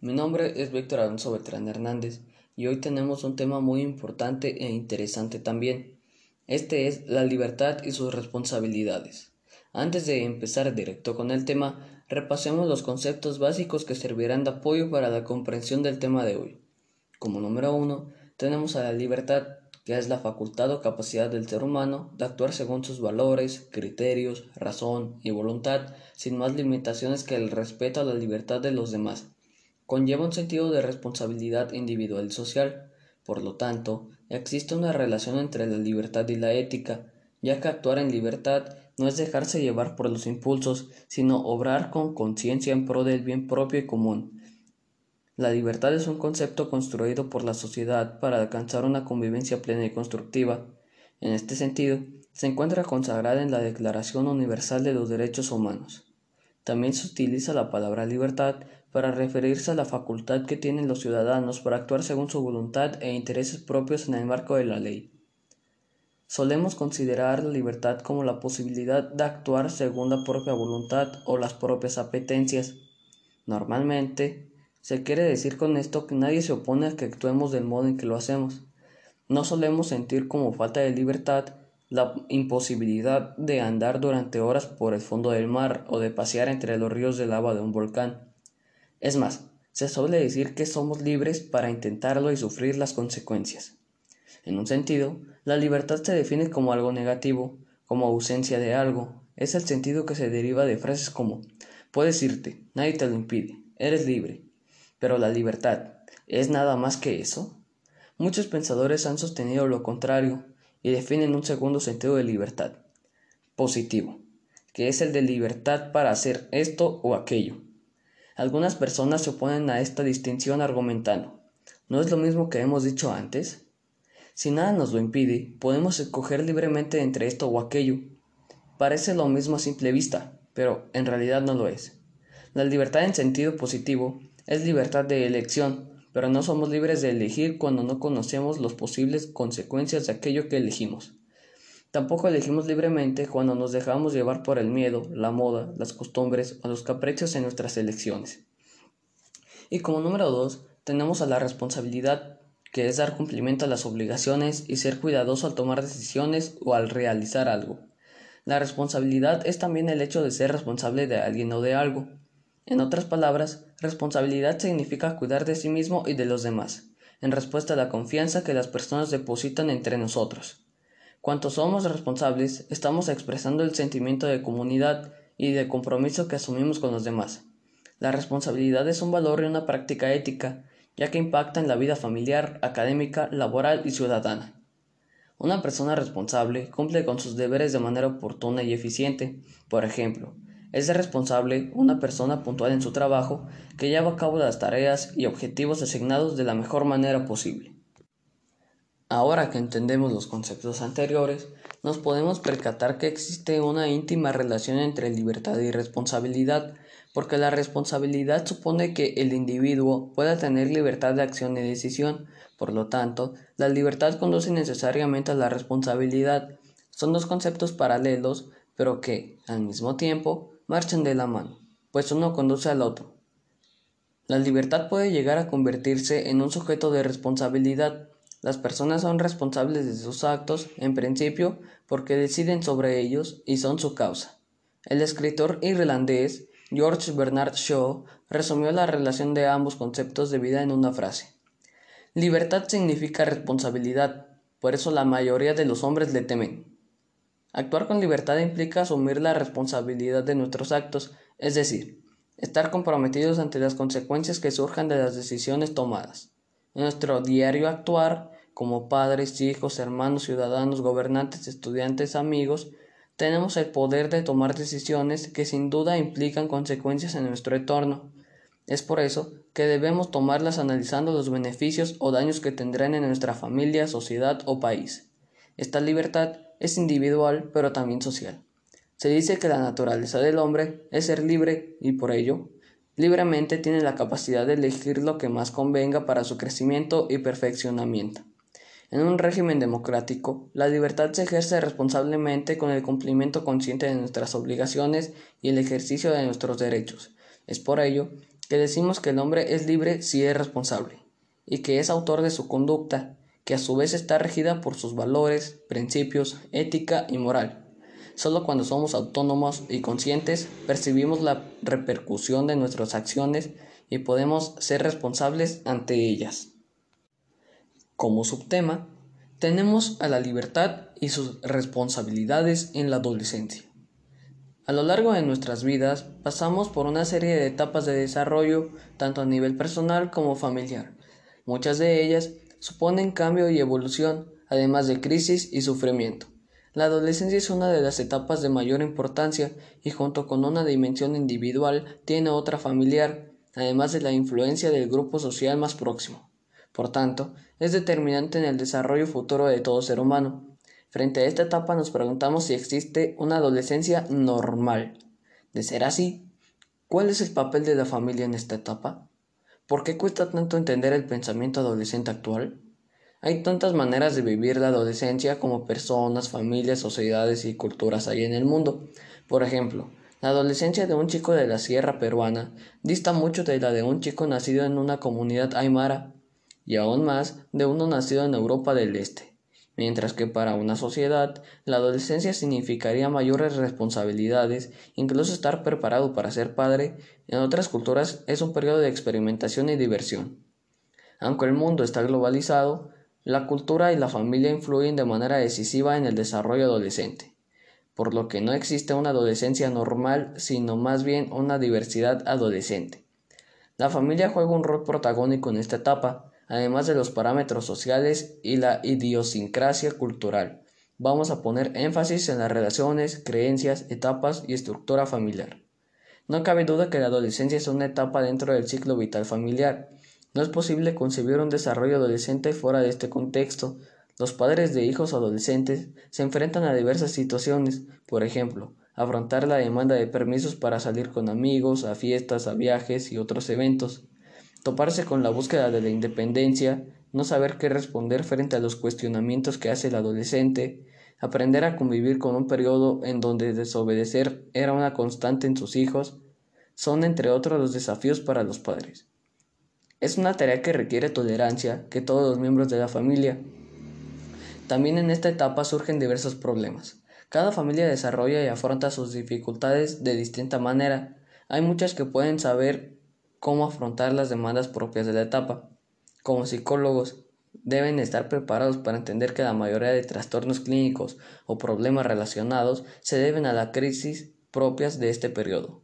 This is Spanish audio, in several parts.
mi nombre es Víctor Alonso Beltrán Hernández y hoy tenemos un tema muy importante e interesante también. Este es la libertad y sus responsabilidades. Antes de empezar directo con el tema, repasemos los conceptos básicos que servirán de apoyo para la comprensión del tema de hoy. Como número uno, tenemos a la libertad, que es la facultad o capacidad del ser humano de actuar según sus valores, criterios, razón y voluntad, sin más limitaciones que el respeto a la libertad de los demás. Conlleva un sentido de responsabilidad individual y social. Por lo tanto, existe una relación entre la libertad y la ética, ya que actuar en libertad no es dejarse llevar por los impulsos, sino obrar con conciencia en pro del bien propio y común, la libertad es un concepto construido por la sociedad para alcanzar una convivencia plena y constructiva. En este sentido, se encuentra consagrada en la Declaración Universal de los Derechos Humanos. También se utiliza la palabra libertad para referirse a la facultad que tienen los ciudadanos para actuar según su voluntad e intereses propios en el marco de la ley. Solemos considerar la libertad como la posibilidad de actuar según la propia voluntad o las propias apetencias. Normalmente, se quiere decir con esto que nadie se opone a que actuemos del modo en que lo hacemos. No solemos sentir como falta de libertad la imposibilidad de andar durante horas por el fondo del mar o de pasear entre los ríos de lava de un volcán. Es más, se suele decir que somos libres para intentarlo y sufrir las consecuencias. En un sentido, la libertad se define como algo negativo, como ausencia de algo. Es el sentido que se deriva de frases como puedes irte, nadie te lo impide, eres libre, pero la libertad, ¿es nada más que eso? Muchos pensadores han sostenido lo contrario y definen un segundo sentido de libertad, positivo, que es el de libertad para hacer esto o aquello. Algunas personas se oponen a esta distinción argumentando, ¿no es lo mismo que hemos dicho antes? Si nada nos lo impide, podemos escoger libremente entre esto o aquello. Parece lo mismo a simple vista, pero en realidad no lo es. La libertad en sentido positivo es libertad de elección, pero no somos libres de elegir cuando no conocemos las posibles consecuencias de aquello que elegimos. Tampoco elegimos libremente cuando nos dejamos llevar por el miedo, la moda, las costumbres o los caprichos en nuestras elecciones. Y como número dos, tenemos a la responsabilidad, que es dar cumplimiento a las obligaciones y ser cuidadoso al tomar decisiones o al realizar algo. La responsabilidad es también el hecho de ser responsable de alguien o de algo. En otras palabras, responsabilidad significa cuidar de sí mismo y de los demás, en respuesta a la confianza que las personas depositan entre nosotros. Cuanto somos responsables, estamos expresando el sentimiento de comunidad y de compromiso que asumimos con los demás. La responsabilidad es un valor y una práctica ética, ya que impacta en la vida familiar, académica, laboral y ciudadana. Una persona responsable cumple con sus deberes de manera oportuna y eficiente. Por ejemplo, es responsable una persona puntual en su trabajo que lleva a cabo las tareas y objetivos asignados de la mejor manera posible. Ahora que entendemos los conceptos anteriores, nos podemos percatar que existe una íntima relación entre libertad y responsabilidad, porque la responsabilidad supone que el individuo pueda tener libertad de acción y decisión, por lo tanto, la libertad conduce necesariamente a la responsabilidad. Son dos conceptos paralelos, pero que, al mismo tiempo, marchan de la mano, pues uno conduce al otro. La libertad puede llegar a convertirse en un sujeto de responsabilidad. Las personas son responsables de sus actos, en principio, porque deciden sobre ellos y son su causa. El escritor irlandés George Bernard Shaw resumió la relación de ambos conceptos de vida en una frase. Libertad significa responsabilidad, por eso la mayoría de los hombres le temen. Actuar con libertad implica asumir la responsabilidad de nuestros actos, es decir, estar comprometidos ante las consecuencias que surjan de las decisiones tomadas. En nuestro diario actuar, como padres, hijos, hermanos, ciudadanos, gobernantes, estudiantes, amigos, tenemos el poder de tomar decisiones que sin duda implican consecuencias en nuestro entorno. Es por eso que debemos tomarlas analizando los beneficios o daños que tendrán en nuestra familia, sociedad o país. Esta libertad es individual pero también social. Se dice que la naturaleza del hombre es ser libre y por ello libremente tiene la capacidad de elegir lo que más convenga para su crecimiento y perfeccionamiento. En un régimen democrático, la libertad se ejerce responsablemente con el cumplimiento consciente de nuestras obligaciones y el ejercicio de nuestros derechos. Es por ello que decimos que el hombre es libre si es responsable, y que es autor de su conducta, que a su vez está regida por sus valores, principios, ética y moral. Solo cuando somos autónomos y conscientes percibimos la repercusión de nuestras acciones y podemos ser responsables ante ellas. Como subtema, tenemos a la libertad y sus responsabilidades en la adolescencia. A lo largo de nuestras vidas pasamos por una serie de etapas de desarrollo, tanto a nivel personal como familiar. Muchas de ellas suponen cambio y evolución, además de crisis y sufrimiento. La adolescencia es una de las etapas de mayor importancia y junto con una dimensión individual tiene otra familiar, además de la influencia del grupo social más próximo. Por tanto, es determinante en el desarrollo futuro de todo ser humano. Frente a esta etapa nos preguntamos si existe una adolescencia normal. De ser así, ¿cuál es el papel de la familia en esta etapa? ¿Por qué cuesta tanto entender el pensamiento adolescente actual? Hay tantas maneras de vivir la adolescencia como personas, familias, sociedades y culturas hay en el mundo. Por ejemplo, la adolescencia de un chico de la sierra peruana dista mucho de la de un chico nacido en una comunidad aymara y aún más de uno nacido en Europa del Este mientras que para una sociedad la adolescencia significaría mayores responsabilidades, incluso estar preparado para ser padre, en otras culturas es un periodo de experimentación y diversión. Aunque el mundo está globalizado, la cultura y la familia influyen de manera decisiva en el desarrollo adolescente, por lo que no existe una adolescencia normal, sino más bien una diversidad adolescente. La familia juega un rol protagónico en esta etapa, además de los parámetros sociales y la idiosincrasia cultural. Vamos a poner énfasis en las relaciones, creencias, etapas y estructura familiar. No cabe duda que la adolescencia es una etapa dentro del ciclo vital familiar. No es posible concebir un desarrollo adolescente fuera de este contexto. Los padres de hijos adolescentes se enfrentan a diversas situaciones, por ejemplo, afrontar la demanda de permisos para salir con amigos, a fiestas, a viajes y otros eventos, toparse con la búsqueda de la independencia, no saber qué responder frente a los cuestionamientos que hace el adolescente, aprender a convivir con un periodo en donde desobedecer era una constante en sus hijos, son entre otros los desafíos para los padres. Es una tarea que requiere tolerancia que todos los miembros de la familia. También en esta etapa surgen diversos problemas. Cada familia desarrolla y afronta sus dificultades de distinta manera. Hay muchas que pueden saber cómo afrontar las demandas propias de la etapa. Como psicólogos, deben estar preparados para entender que la mayoría de trastornos clínicos o problemas relacionados se deben a la crisis propias de este periodo.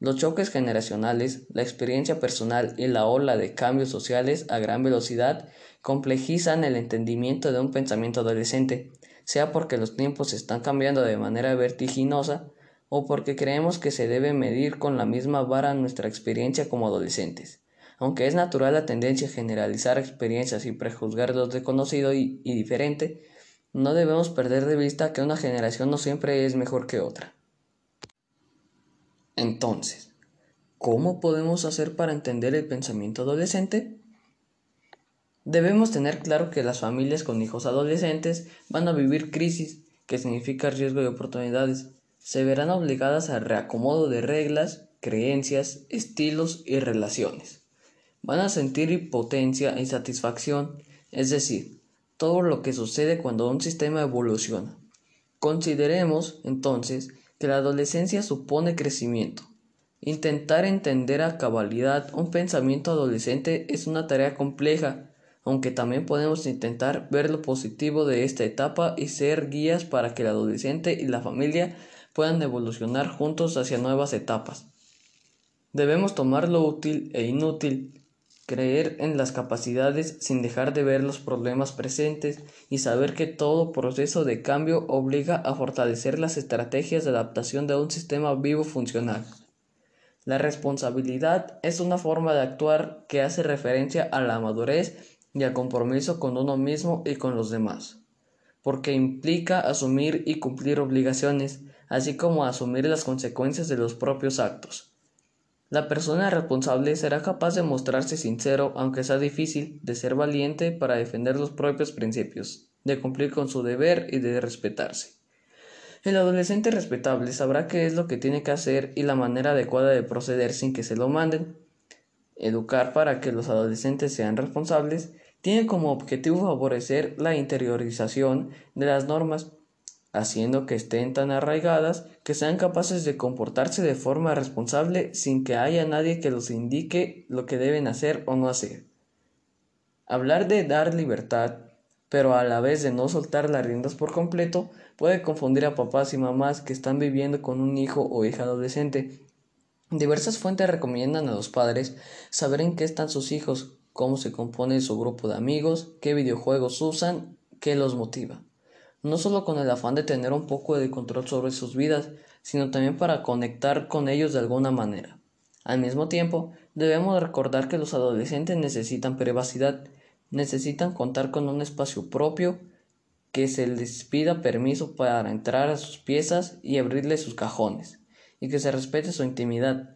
Los choques generacionales, la experiencia personal y la ola de cambios sociales a gran velocidad complejizan el entendimiento de un pensamiento adolescente, sea porque los tiempos están cambiando de manera vertiginosa o porque creemos que se debe medir con la misma vara nuestra experiencia como adolescentes. Aunque es natural la tendencia a generalizar experiencias y prejuzgar lo desconocido y, y diferente, no debemos perder de vista que una generación no siempre es mejor que otra. Entonces, ¿cómo podemos hacer para entender el pensamiento adolescente? Debemos tener claro que las familias con hijos adolescentes van a vivir crisis, que significa riesgo de oportunidades, se verán obligadas al reacomodo de reglas, creencias, estilos y relaciones. Van a sentir impotencia, insatisfacción, es decir, todo lo que sucede cuando un sistema evoluciona. Consideremos, entonces, que la adolescencia supone crecimiento. Intentar entender a cabalidad un pensamiento adolescente es una tarea compleja, aunque también podemos intentar ver lo positivo de esta etapa y ser guías para que el adolescente y la familia puedan evolucionar juntos hacia nuevas etapas. Debemos tomar lo útil e inútil, creer en las capacidades sin dejar de ver los problemas presentes y saber que todo proceso de cambio obliga a fortalecer las estrategias de adaptación de un sistema vivo funcional. La responsabilidad es una forma de actuar que hace referencia a la madurez y al compromiso con uno mismo y con los demás, porque implica asumir y cumplir obligaciones, así como asumir las consecuencias de los propios actos. La persona responsable será capaz de mostrarse sincero, aunque sea difícil, de ser valiente para defender los propios principios, de cumplir con su deber y de respetarse. El adolescente respetable sabrá qué es lo que tiene que hacer y la manera adecuada de proceder sin que se lo manden. Educar para que los adolescentes sean responsables tiene como objetivo favorecer la interiorización de las normas, haciendo que estén tan arraigadas que sean capaces de comportarse de forma responsable sin que haya nadie que los indique lo que deben hacer o no hacer. Hablar de dar libertad, pero a la vez de no soltar las riendas por completo, puede confundir a papás y mamás que están viviendo con un hijo o hija adolescente Diversas fuentes recomiendan a los padres saber en qué están sus hijos, cómo se compone su grupo de amigos, qué videojuegos usan, qué los motiva. No solo con el afán de tener un poco de control sobre sus vidas, sino también para conectar con ellos de alguna manera. Al mismo tiempo, debemos recordar que los adolescentes necesitan privacidad, necesitan contar con un espacio propio, que se les pida permiso para entrar a sus piezas y abrirles sus cajones y que se respete su intimidad.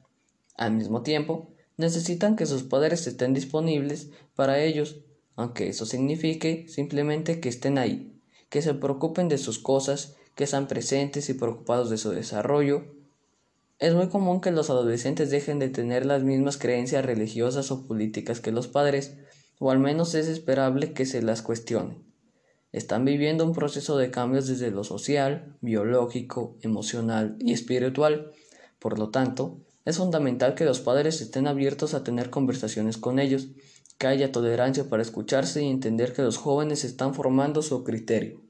Al mismo tiempo, necesitan que sus padres estén disponibles para ellos, aunque eso signifique simplemente que estén ahí, que se preocupen de sus cosas, que sean presentes y preocupados de su desarrollo. Es muy común que los adolescentes dejen de tener las mismas creencias religiosas o políticas que los padres, o al menos es esperable que se las cuestionen. Están viviendo un proceso de cambios desde lo social, biológico, emocional y espiritual. Por lo tanto, es fundamental que los padres estén abiertos a tener conversaciones con ellos, que haya tolerancia para escucharse y entender que los jóvenes están formando su criterio.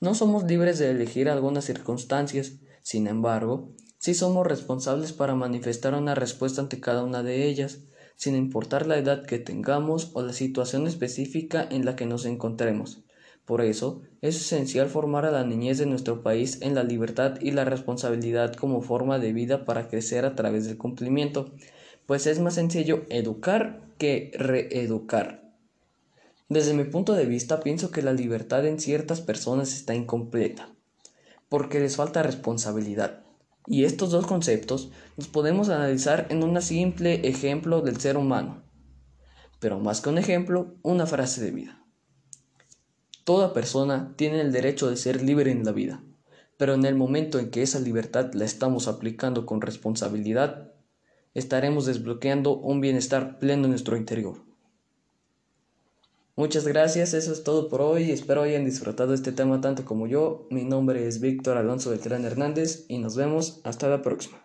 No somos libres de elegir algunas circunstancias, sin embargo, sí somos responsables para manifestar una respuesta ante cada una de ellas, sin importar la edad que tengamos o la situación específica en la que nos encontremos. Por eso, es esencial formar a la niñez de nuestro país en la libertad y la responsabilidad como forma de vida para crecer a través del cumplimiento, pues es más sencillo educar que reeducar. Desde mi punto de vista, pienso que la libertad en ciertas personas está incompleta, porque les falta responsabilidad. Y estos dos conceptos los podemos analizar en un simple ejemplo del ser humano, pero más que un ejemplo, una frase de vida. Toda persona tiene el derecho de ser libre en la vida, pero en el momento en que esa libertad la estamos aplicando con responsabilidad, estaremos desbloqueando un bienestar pleno en nuestro interior. Muchas gracias, eso es todo por hoy, espero hayan disfrutado este tema tanto como yo. Mi nombre es Víctor Alonso Beltrán Hernández y nos vemos hasta la próxima.